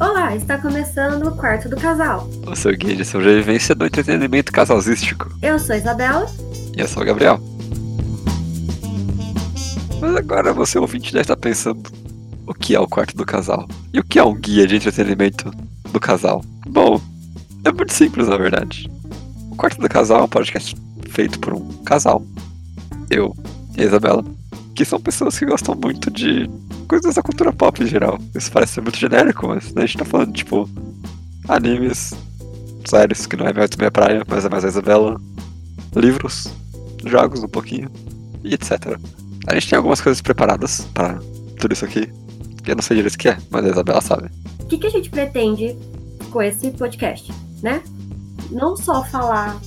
Olá, está começando o quarto do casal. O seu guia de sobrevivência do entretenimento casalístico. Eu sou a Isabela. E eu sou o Gabriel. Mas agora você ouvinte deve estar pensando o que é o quarto do casal? E o que é um guia de entretenimento do casal? Bom, é muito simples na verdade. O quarto do casal é um podcast feito por um casal. Eu e a Isabela. Que são pessoas que gostam muito de coisas da cultura pop em geral. Isso parece ser muito genérico, mas né, a gente tá falando, tipo, animes, séries, que não é muito minha praia, mas é mais a Isabela, livros, jogos um pouquinho, e etc. A gente tem algumas coisas preparadas para tudo isso aqui, que eu não sei direito o que é, mas a Isabela sabe. O que, que a gente pretende com esse podcast, né? Não só falar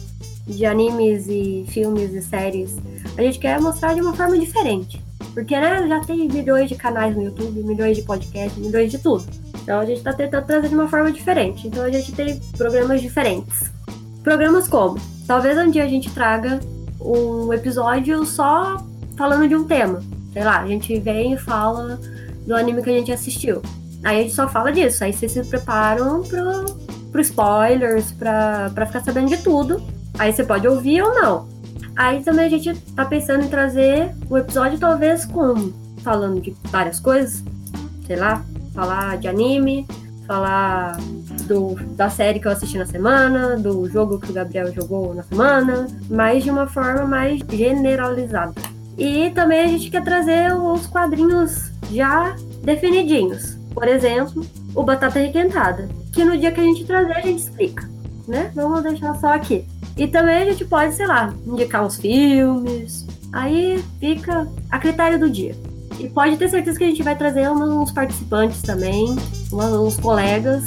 de animes e filmes e séries, a gente quer mostrar de uma forma diferente. Porque, né, já tem milhões de canais no YouTube, milhões de podcasts, milhões de tudo. Então a gente tá tentando trazer de uma forma diferente. Então a gente tem programas diferentes. Programas como? Talvez um dia a gente traga um episódio só falando de um tema. Sei lá, a gente vem e fala do anime que a gente assistiu. Aí a gente só fala disso. Aí vocês se preparam pro, pro spoilers, pra, pra ficar sabendo de tudo. Aí você pode ouvir ou não. Aí também a gente tá pensando em trazer o episódio talvez com falando de várias coisas, sei lá, falar de anime, falar do, da série que eu assisti na semana, do jogo que o Gabriel jogou na semana, mas de uma forma mais generalizada. E também a gente quer trazer os quadrinhos já definidinhos. Por exemplo, o Batata Requentada, que no dia que a gente trazer a gente explica, né? Vamos deixar só aqui. E também a gente pode, sei lá, indicar uns filmes. Aí fica a critério do dia. E pode ter certeza que a gente vai trazer uns participantes também, uns colegas.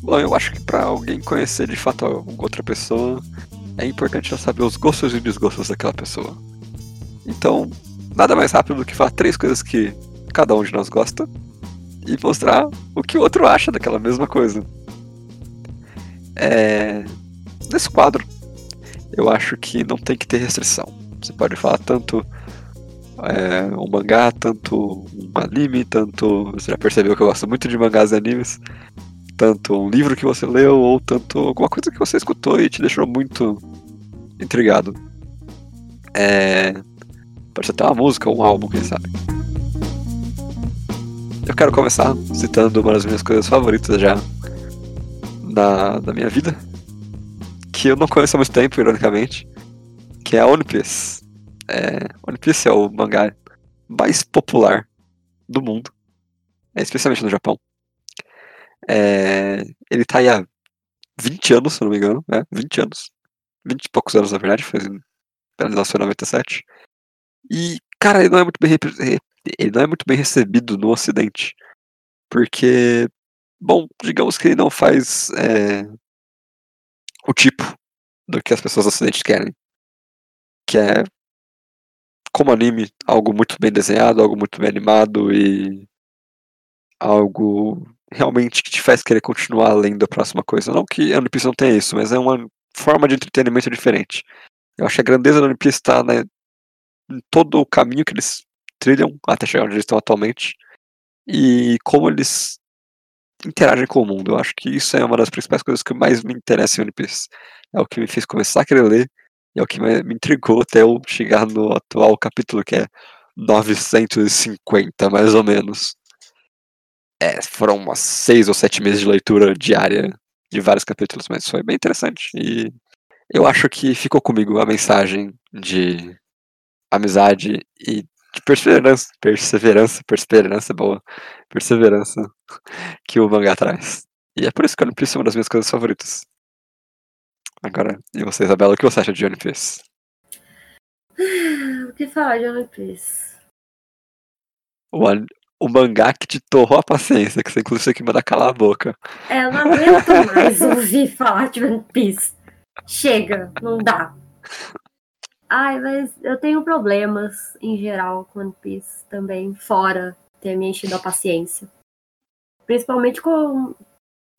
Bom, eu acho que para alguém conhecer de fato outra pessoa, é importante já saber os gostos e desgostos daquela pessoa. Então, nada mais rápido do que falar três coisas que cada um de nós gosta e mostrar o que o outro acha daquela mesma coisa. É... Nesse quadro, eu acho que não tem que ter restrição. Você pode falar tanto é, um mangá, tanto um anime, tanto. Você já percebeu que eu gosto muito de mangás e animes. Tanto um livro que você leu, ou tanto alguma coisa que você escutou e te deixou muito intrigado. É, pode ser até uma música ou um álbum, quem sabe. Eu quero começar citando uma das minhas coisas favoritas já da, da minha vida, que eu não conheço há muito tempo, ironicamente, que é a One Piece. É, One Piece é o mangá mais popular do mundo, é, especialmente no Japão. É, ele tá aí há 20 anos, se não me engano, né? 20 anos. 20 e poucos anos, na verdade, foi, em 97. E, cara, ele não é muito bem ele não é muito bem recebido no Ocidente. Porque, bom, digamos que ele não faz é, o tipo do que as pessoas do Ocidente querem. Que é, como anime, algo muito bem desenhado, algo muito bem animado e algo realmente que te faz querer continuar além da próxima coisa. Não que a One não tenha isso, mas é uma forma de entretenimento diferente. Eu acho que a grandeza da One está né, em todo o caminho que eles trilham até chegar onde eles estão atualmente e como eles interagem com o mundo. Eu acho que isso é uma das principais coisas que mais me interessa em One Piece. É o que me fez começar a querer ler e é o que me intrigou até eu chegar no atual capítulo, que é 950, mais ou menos. É, foram umas seis ou sete meses de leitura diária de vários capítulos, mas foi bem interessante. E eu acho que ficou comigo a mensagem de amizade e perseverança, perseverança, perseverança boa, perseverança que o mangá traz. E é por isso que One Piece é uma das minhas coisas favoritas. Agora, e você, Isabela, o que você acha de One Piece? O que falar de One Piece? O, o mangá que te torrou a paciência, que você inclusive que mandar calar a boca. É, eu não aguento mais ouvir falar de One Piece. Chega, não dá. Ai, mas eu tenho problemas em geral com One Piece também, fora ter me enchido a paciência. Principalmente com,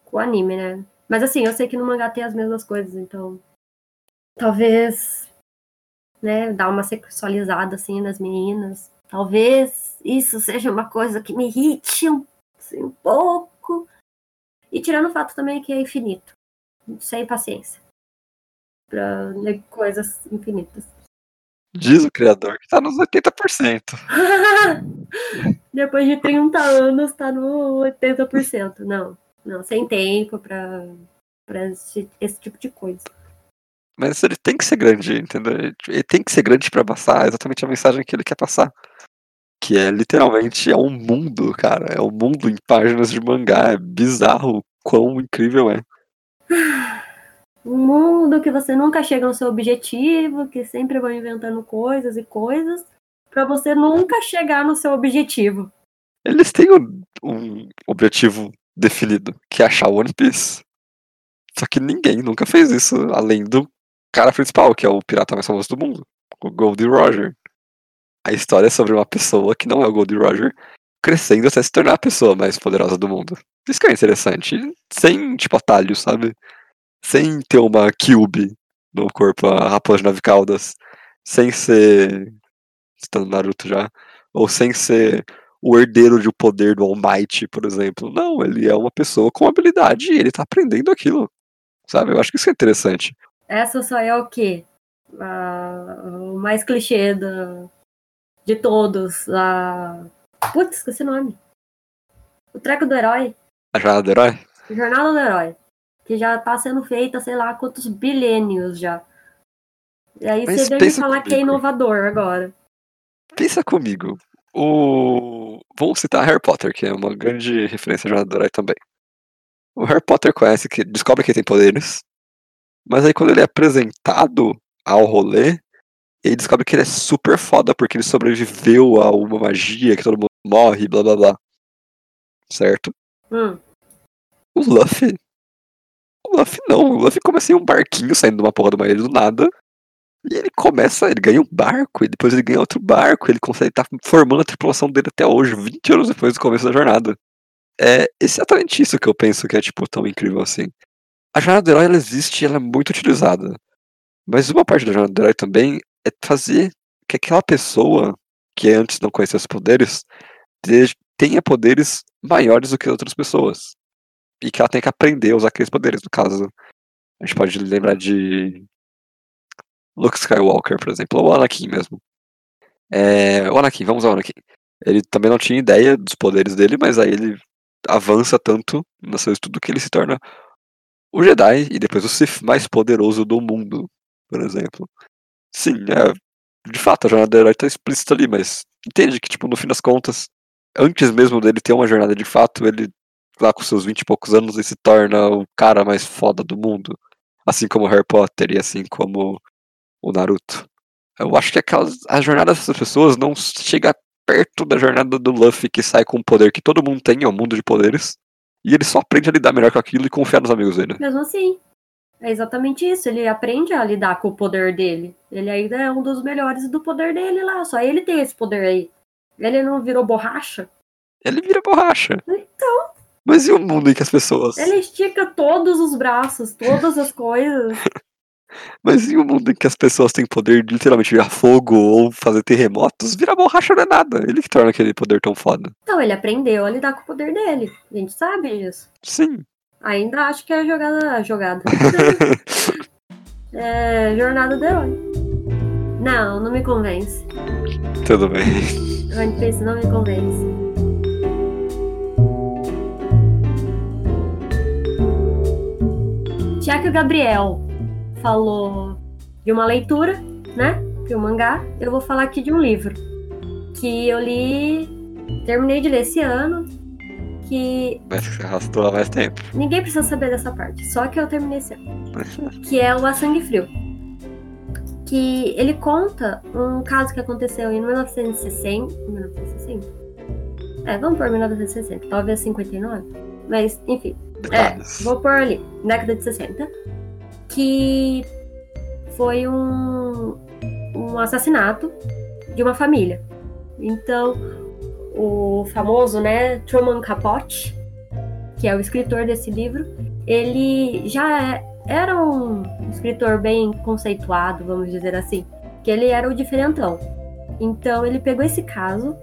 com anime, né? Mas assim, eu sei que no mangá tem as mesmas coisas, então. Talvez né? Dar uma sexualizada assim nas meninas. Talvez isso seja uma coisa que me irrite um, assim, um pouco. E tirando o fato também que é infinito. Sem paciência. Pra ler coisas infinitas. Diz o criador que tá nos 80%. Depois de 30 anos tá no 80%. Não, não, sem tempo pra, pra esse, esse tipo de coisa. Mas ele tem que ser grande, entendeu? Ele tem que ser grande pra passar exatamente a mensagem que ele quer passar. Que é literalmente é um mundo, cara. É um mundo em páginas de mangá. É bizarro quão incrível é. Um mundo que você nunca chega no seu objetivo, que sempre vai inventando coisas e coisas, pra você nunca chegar no seu objetivo. Eles têm um, um objetivo definido, que é achar One Piece. Só que ninguém nunca fez isso, além do cara principal, que é o pirata mais famoso do mundo, o Goldie Roger. A história é sobre uma pessoa que não é o Goldie Roger, crescendo até se tornar a pessoa mais poderosa do mundo. Isso que é interessante. Sem, tipo, atalho, sabe? Sem ter uma Cube no corpo, a raposa de nove caudas. Sem ser. Estando Naruto já. Ou sem ser o herdeiro de poder do All Might, por exemplo. Não, ele é uma pessoa com habilidade e ele tá aprendendo aquilo. Sabe? Eu acho que isso é interessante. Essa só é o quê? Ah, o mais clichê do, de todos. A... Putz, esqueci o nome. O treco do herói. A jornada do herói? Jornada do herói. Que já tá sendo feita, sei lá, quantos bilênios já. E aí Mas você vem me falar que é comigo. inovador agora. Pensa comigo. O... Vamos citar Harry Potter, que é uma grande referência jornada do também. O Harry Potter conhece que descobre que ele tem poderes, mas aí quando ele é apresentado ao rolê, ele descobre que ele é super foda porque ele sobreviveu a uma magia que todo mundo morre, blá blá blá. Certo? Hum. O Luffy. O Luffy não. O Luffy começa em um barquinho saindo de uma porra de uma ilha do nada. E ele começa, ele ganha um barco, e depois ele ganha outro barco, ele consegue estar formando a tripulação dele até hoje, 20 anos depois do começo da jornada. É exatamente isso que eu penso que é, tipo, tão incrível assim. A jornada do herói, ela existe ela é muito utilizada. Mas uma parte da jornada do herói também é fazer que aquela pessoa, que antes não conhecia os poderes, te- tenha poderes maiores do que outras pessoas. E que ela tem que aprender a usar aqueles poderes. No caso, a gente pode lembrar de Luke Skywalker, por exemplo, ou Anakin mesmo. É, o Anakin, vamos ao Anakin. Ele também não tinha ideia dos poderes dele, mas aí ele avança tanto no seu estudo que ele se torna o Jedi e depois o Sith mais poderoso do mundo, por exemplo. Sim, é, de fato, a jornada do herói tá explícita ali, mas entende que, tipo, no fim das contas, antes mesmo dele ter uma jornada de fato, ele, lá com seus 20 e poucos anos, ele se torna o cara mais foda do mundo. Assim como o Harry Potter e assim como o Naruto. Eu acho que aquelas, a jornada dessas pessoas não chega perto da jornada do Luffy que sai com o poder que todo mundo tem, é um mundo de poderes. E ele só aprende a lidar melhor com aquilo e confiar nos amigos dele. Mesmo assim. É exatamente isso. Ele aprende a lidar com o poder dele. Ele ainda é um dos melhores do poder dele lá. Só ele tem esse poder aí. Ele não virou borracha? Ele vira borracha. Então. Mas e o mundo em que as pessoas. Ele estica todos os braços, todas as coisas. Mas e o mundo em que as pessoas têm poder de literalmente virar fogo ou fazer terremotos? Virar borracha não é nada. Ele que torna aquele poder tão foda. Então, ele aprendeu a lidar com o poder dele. A gente sabe disso. Sim. Ainda acho que é jogada. Jogada. é, jornada do herói. Não, não me convence. Tudo bem. One Piece não me convence. Já que o Gabriel falou de uma leitura, né? De um mangá, eu vou falar aqui de um livro que eu li, terminei de ler esse ano, que Mas que você arrastou há mais tempo. ninguém precisa saber dessa parte, só que eu terminei esse ano que é o A Sangue Frio. Que ele conta um caso que aconteceu em 1960. 1960? É, vamos por 1960, talvez 59. Mas, enfim, é, vou pôr ali, década de 60. Que foi um, um assassinato de uma família. Então, o famoso, né, Truman Capote, que é o escritor desse livro, ele já é- era um escritor bem conceituado, vamos dizer assim, que ele era o diferentão. Então ele pegou esse caso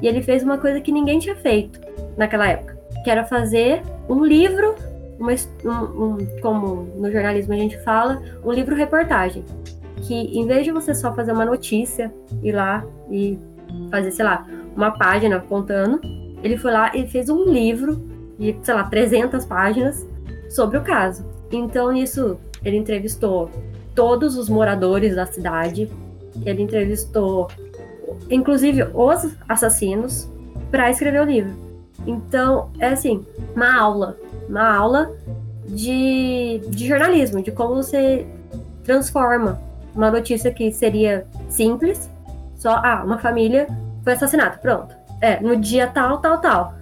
e ele fez uma coisa que ninguém tinha feito naquela época, que era fazer um livro, uma, um, um, como no jornalismo a gente fala, um livro reportagem. Que em vez de você só fazer uma notícia, ir lá e fazer, sei lá, uma página contando, ele foi lá e fez um livro de, sei lá, 300 páginas sobre o caso. Então, nisso, ele entrevistou todos os moradores da cidade, ele entrevistou, inclusive, os assassinos, para escrever o livro. Então, é assim, uma aula, uma aula de, de jornalismo, de como você transforma uma notícia que seria simples, só, ah, uma família foi assassinada, pronto. É, no dia tal, tal, tal.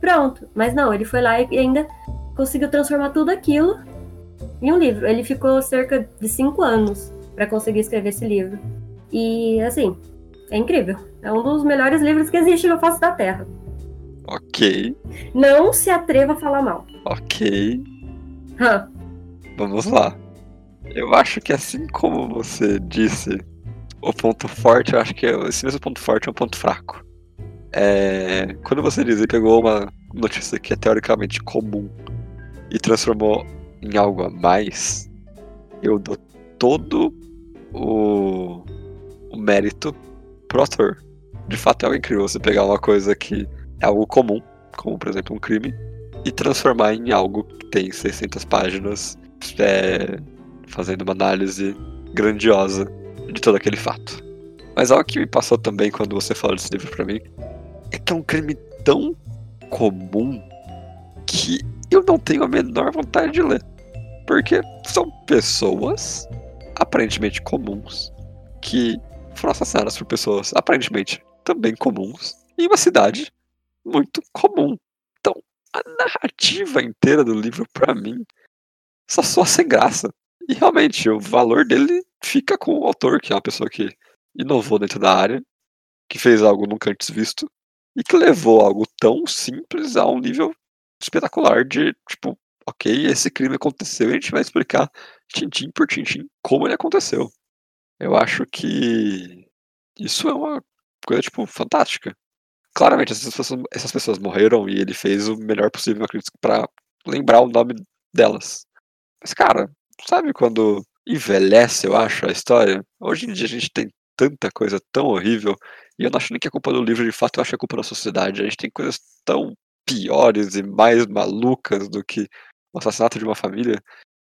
Pronto. Mas não, ele foi lá e ainda conseguiu transformar tudo aquilo em um livro. Ele ficou cerca de cinco anos para conseguir escrever esse livro. E, assim, é incrível. É um dos melhores livros que existe no face da Terra. Ok. Não se atreva a falar mal. Ok. Hã. Vamos lá. Eu acho que assim como você disse, o ponto forte, eu acho que esse mesmo ponto forte é um ponto fraco. É, quando você diz que pegou uma notícia que é teoricamente comum e transformou em algo a mais, eu dou todo o, o mérito pro autor. De fato é algo incrível você pegar uma coisa que é algo comum, como por exemplo um crime, e transformar em algo que tem 600 páginas, é, fazendo uma análise grandiosa de todo aquele fato. Mas algo que me passou também quando você falou desse livro para mim é que é um crime tão comum que eu não tenho a menor vontade de ler. Porque são pessoas aparentemente comuns que foram assassinadas por pessoas aparentemente também comuns em uma cidade muito comum. Então, a narrativa inteira do livro, para mim, só soa sem graça. E realmente, o valor dele fica com o autor, que é uma pessoa que inovou dentro da área, que fez algo nunca antes visto, e que levou algo tão simples a um nível espetacular de, tipo, ok, esse crime aconteceu e a gente vai explicar tintim por tintim como ele aconteceu. Eu acho que isso é uma coisa, tipo, fantástica. Claramente, essas pessoas, essas pessoas morreram e ele fez o melhor possível, acredito, pra lembrar o nome delas. Mas, cara, sabe quando envelhece, eu acho, a história? Hoje em dia a gente tem tanta coisa tão horrível e eu não acho nem que é culpa do livro, de fato, eu acho que é culpa da sociedade. A gente tem coisas tão piores e mais malucas do que o assassinato de uma família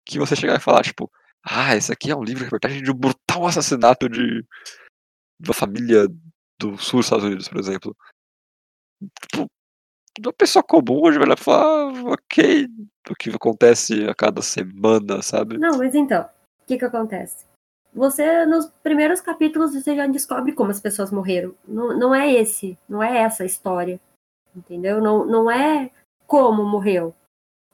que você chegar e falar, tipo, ah, esse aqui é um livro de reportagem de um brutal assassinato de uma família do sul dos Estados Unidos, por exemplo. Uma pessoa comum hoje vai falar, ah, ok, o que acontece a cada semana, sabe? Não, mas então, o que que acontece? você, nos primeiros capítulos, você já descobre como as pessoas morreram. Não, não é esse, não é essa a história. Entendeu? Não, não é como morreu.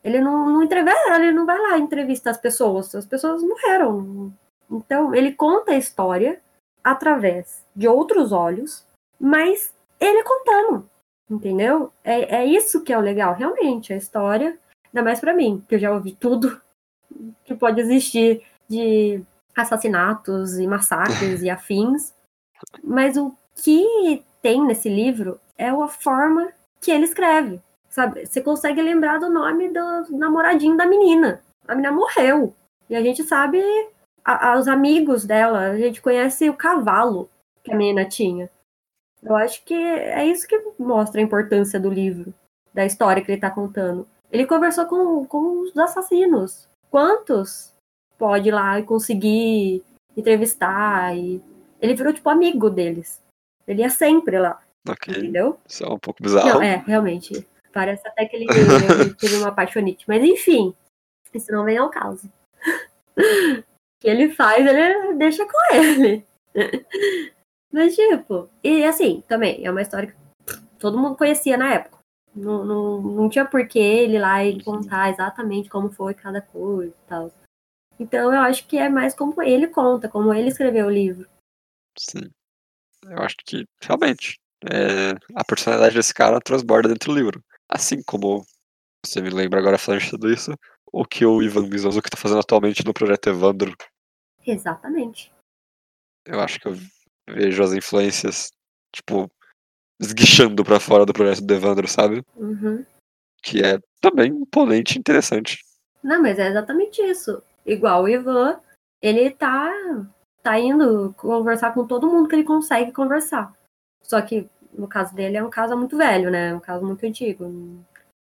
Ele não, não entrevista, ele não vai lá entrevistar as pessoas. As pessoas morreram. Então, ele conta a história através de outros olhos, mas ele contando. Entendeu? É, é isso que é o legal, realmente. A história, ainda mais para mim, que eu já ouvi tudo que pode existir de assassinatos e massacres e afins. Mas o que tem nesse livro é a forma que ele escreve. Sabe? Você consegue lembrar do nome do namoradinho da menina. A menina morreu. E a gente sabe a, a, os amigos dela, a gente conhece o cavalo que a menina tinha. Eu acho que é isso que mostra a importância do livro, da história que ele está contando. Ele conversou com, com os assassinos. Quantos pode ir lá e conseguir entrevistar. E... Ele virou, tipo, amigo deles. Ele ia sempre lá. Ok. Entendeu? Isso é um pouco bizarro. Não, é, realmente. Parece até que ele, ele teve uma apaixonite. Mas enfim, isso não vem ao caso. o que ele faz, ele deixa com ele. Mas, tipo, e assim, também, é uma história que todo mundo conhecia na época. Não, não, não tinha por que ele lá e contar exatamente como foi cada coisa e tal. Então eu acho que é mais como ele conta, como ele escreveu o livro. Sim. Eu acho que realmente é, a personalidade desse cara transborda dentro do livro. Assim como você me lembra agora falando de tudo isso, o que o Ivan Mizanzuki está fazendo atualmente no projeto Evandro. Exatamente. eu acho que eu vejo as influências, tipo, esguichando pra fora do projeto do Evandro, sabe? Uhum. Que é também imponente e interessante. Não, mas é exatamente isso. Igual o Ivan, ele tá, tá indo conversar com todo mundo que ele consegue conversar. Só que no caso dele é um caso muito velho, né? Um caso muito antigo. Não,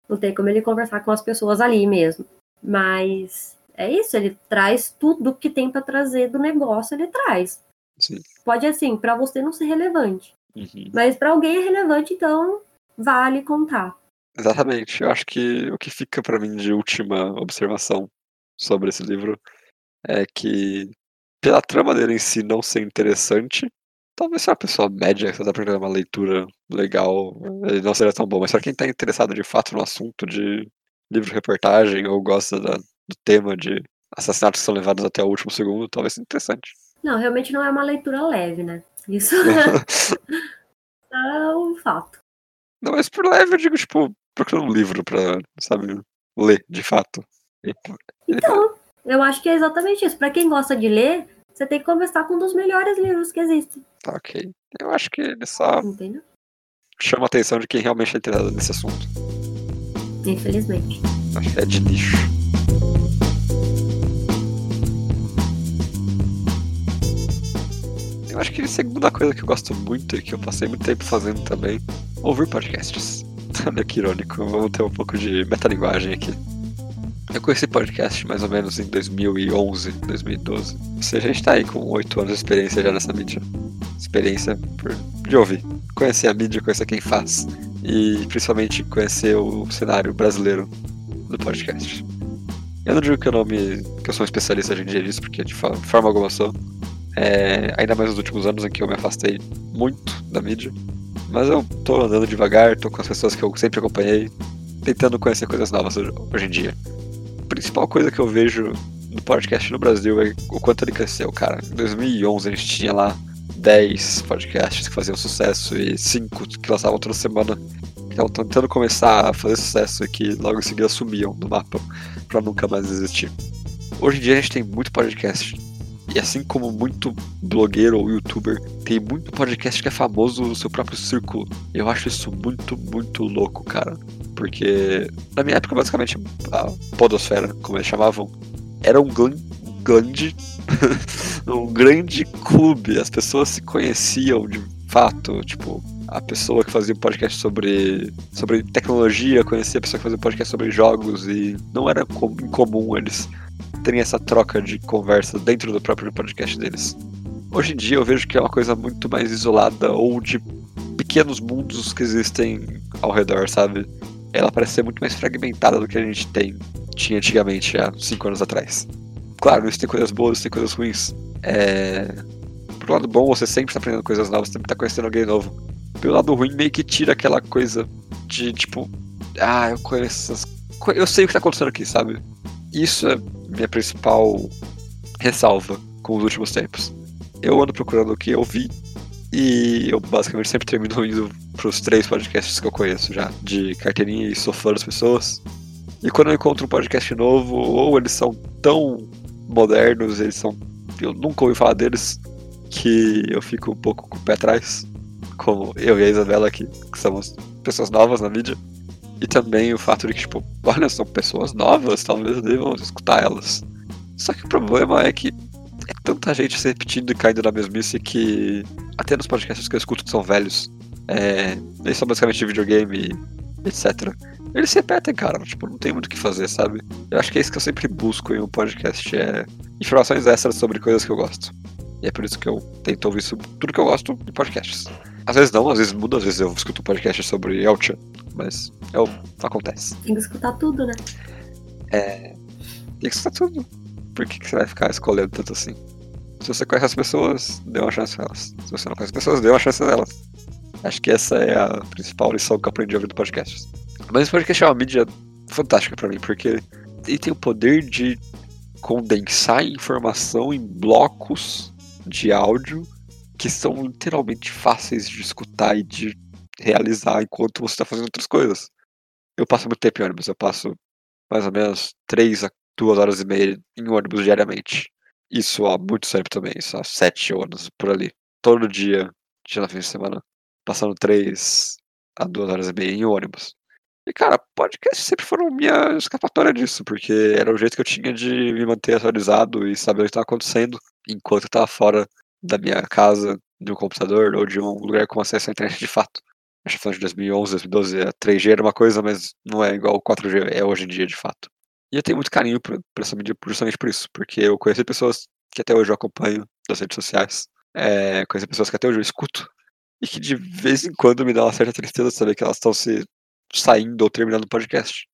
não tem como ele conversar com as pessoas ali mesmo. Mas é isso, ele traz tudo que tem para trazer do negócio, ele traz. Sim. Pode assim, para você não ser relevante, Uhum. mas para alguém é relevante, então vale contar. Exatamente. Eu acho que o que fica pra mim de última observação sobre esse livro é que, pela trama dele em si não ser interessante, talvez se uma pessoa média que tá aprendendo uma leitura legal, ele não seria tão bom. Mas pra quem tá interessado de fato no assunto de livro-reportagem ou gosta da- do tema de assassinatos que são levados até o último segundo, talvez seja interessante. Não, realmente não é uma leitura leve, né? Isso é um fato. não, mas por leve eu digo, tipo, procurando um livro pra, sabe, ler de fato. E- Então, eu acho que é exatamente isso. Para quem gosta de ler, você tem que começar com um dos melhores livros que existem, Tá ok. Eu acho que ele só entendeu? chama a atenção de quem realmente é interessado nesse assunto. Infelizmente. Acho que é de nicho. Acho que a segunda coisa que eu gosto muito e que eu passei muito tempo fazendo também, ouvir podcasts. Olha que irônico, vamos ter um pouco de metalinguagem aqui. Eu conheci podcast mais ou menos em 2011, 2012. Ou seja, a gente tá aí com 8 anos de experiência já nessa mídia. Experiência por, de ouvir. Conhecer a mídia, conhecer quem faz. E principalmente conhecer o cenário brasileiro do podcast. Eu não digo que eu não me. que eu sou um especialista hoje em dia disso, porque de forma alguma sou. É, ainda mais nos últimos anos em que eu me afastei muito da mídia. Mas eu tô andando devagar, tô com as pessoas que eu sempre acompanhei, tentando conhecer coisas novas hoje, em dia. A principal coisa que eu vejo no podcast no Brasil é o quanto ele cresceu, cara. Em 2011 a gente tinha lá 10 podcasts que faziam sucesso e 5 que lançavam toda semana. Estavam tentando começar a fazer sucesso e que logo em seguida sumiam do mapa pra nunca mais existir. Hoje em dia a gente tem muito podcast. E assim como muito blogueiro ou youtuber, tem muito podcast que é famoso no seu próprio círculo. Eu acho isso muito, muito louco, cara. Porque na minha época, basicamente, a Podosfera, como eles chamavam, era um grande. um grande clube. As pessoas se conheciam de fato. Tipo, a pessoa que fazia podcast sobre, sobre tecnologia conhecia a pessoa que fazia podcast sobre jogos. E não era com- incomum eles terem essa troca de conversa dentro do próprio podcast deles. Hoje em dia eu vejo que é uma coisa muito mais isolada ou de pequenos mundos que existem ao redor, sabe? Ela parece ser muito mais fragmentada do que a gente tem, tinha antigamente, há cinco anos atrás. Claro, isso tem coisas boas, tem coisas ruins. É... Pro lado bom, você sempre está aprendendo coisas novas, sempre está conhecendo alguém novo. Pelo lado ruim, meio que tira aquela coisa de tipo, ah, eu conheço essas Eu sei o que tá acontecendo aqui, sabe? Isso é minha principal ressalva com os últimos tempos. Eu ando procurando o que eu vi e eu basicamente sempre termino indo pros três podcasts que eu conheço já, de carteirinha e sou fã das pessoas. E quando eu encontro um podcast novo, ou eles são tão modernos, eles são. Eu nunca ouvi falar deles, que eu fico um pouco com o pé atrás. Como eu e a Isabela aqui, que somos pessoas novas na mídia. E também o fato de que, tipo, olha, são pessoas novas, talvez devamos escutar elas. Só que o problema é que é tanta gente se repetindo e caindo na mesmice que até nos podcasts que eu escuto que são velhos, é, eles são basicamente de videogame, etc. Eles se repetem, cara, tipo, não tem muito o que fazer, sabe? Eu acho que é isso que eu sempre busco em um podcast, é informações extras sobre coisas que eu gosto. E é por isso que eu tento ouvir tudo que eu gosto em podcasts. Às vezes não, às vezes muda, às vezes eu escuto um podcast sobre Elchan, mas é o acontece. Tem que escutar tudo, né? Tem que escutar tudo. Por que, que você vai ficar escolhendo tanto assim? Se você conhece as pessoas, dê uma chance a elas. Se você não conhece as pessoas, dê uma chance a elas. Acho que essa é a principal lição que eu aprendi ouvindo podcast. Mas esse podcast é uma mídia fantástica pra mim, porque ele tem o poder de condensar informação em blocos de áudio que são literalmente fáceis de escutar e de realizar enquanto você está fazendo outras coisas. Eu passo muito tempo em ônibus, eu passo mais ou menos 3 a 2 horas e meia em ônibus diariamente. isso há muito tempo também, isso há sete anos por ali. Todo dia, dia na fim de semana, passando três a duas horas e meia em ônibus. E, cara, podcast sempre foram minha escapatória disso, porque era o jeito que eu tinha de me manter atualizado e saber o que estava acontecendo enquanto eu estava fora da minha casa, de um computador ou de um lugar com acesso à internet de fato. A gente tá falando de 2011, 2012, a 3G era uma coisa, mas não é igual o 4G é hoje em dia, de fato. E eu tenho muito carinho por, por essa mídia justamente por isso, porque eu conheci pessoas que até hoje eu acompanho das redes sociais, é, conheci pessoas que até hoje eu escuto, e que de vez em quando me dá uma certa tristeza saber que elas estão se saindo ou terminando o podcast.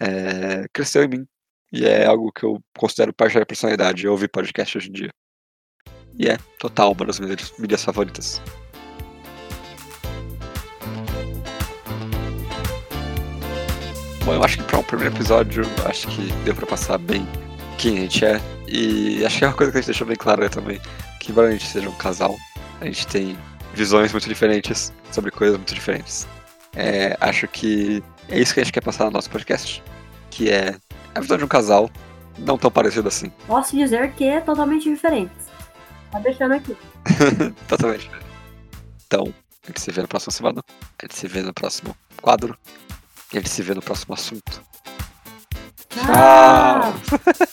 É, cresceu em mim. E é algo que eu considero parte da personalidade, eu ouvir podcast hoje em dia. E é total uma das minhas mídias favoritas. Bom, eu acho que para um primeiro episódio, acho que deu para passar bem quem a gente é. E acho que é uma coisa que a gente deixou bem clara também, que embora a gente seja um casal, a gente tem visões muito diferentes sobre coisas muito diferentes. É, acho que é isso que a gente quer passar no nosso podcast, que é a visão de um casal não tão parecido assim. Posso dizer que é totalmente diferente. Tá deixando aqui. totalmente. Então, a gente se vê na próxima semana, a gente se vê no próximo quadro e a gente se vê no próximo assunto. Tchau!